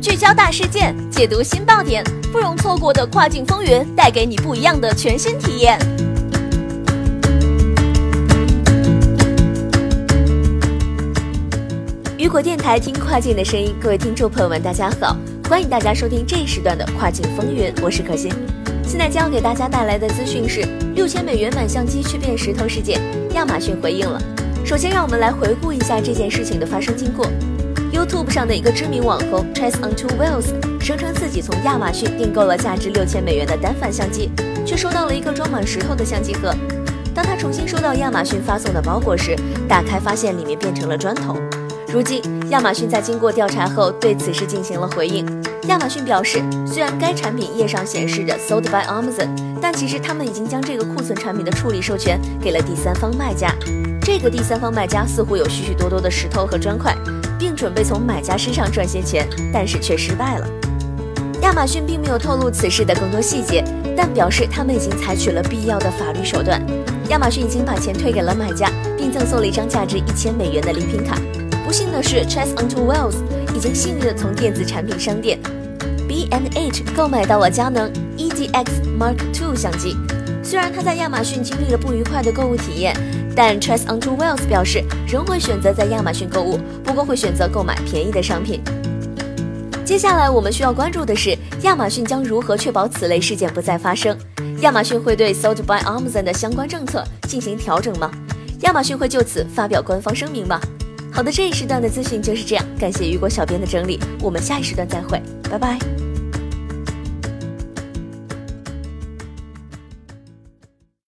聚焦大事件，解读新爆点，不容错过的跨境风云，带给你不一样的全新体验。雨果电台听跨境的声音，各位听众朋友们，大家好，欢迎大家收听这一时段的跨境风云，我是可心。现在将要给大家带来的资讯是六千美元买相机去变石头事件，亚马逊回应了。首先，让我们来回顾一下这件事情的发生经过。YouTube 上的一个知名网红 Chase on Two Wheels 声称自己从亚马逊订购了价值六千美元的单反相机，却收到了一个装满石头的相机盒。当他重新收到亚马逊发送的包裹时，打开发现里面变成了砖头。如今，亚马逊在经过调查后对此事进行了回应。亚马逊表示，虽然该产品页上显示着 “Sold by Amazon”，但其实他们已经将这个库存产品的处理授权给了第三方卖家。这个第三方卖家似乎有许许多多的石头和砖块，并准备从买家身上赚些钱，但是却失败了。亚马逊并没有透露此事的更多细节，但表示他们已经采取了必要的法律手段。亚马逊已经把钱退给了买家，并赠送了一张价值一千美元的礼品卡。不幸的是，Chase onto Wells 已经幸运地从电子产品商店 B and H 购买到了佳能 EDX Mark II 相机。虽然他在亚马逊经历了不愉快的购物体验，但 Chase onto Wells 表示仍会选择在亚马逊购物，不过会选择购买便宜的商品。接下来我们需要关注的是，亚马逊将如何确保此类事件不再发生？亚马逊会对 Sold by Amazon 的相关政策进行调整吗？亚马逊会就此发表官方声明吗？好的，这一时段的资讯就是这样，感谢雨果小编的整理，我们下一时段再会，拜拜。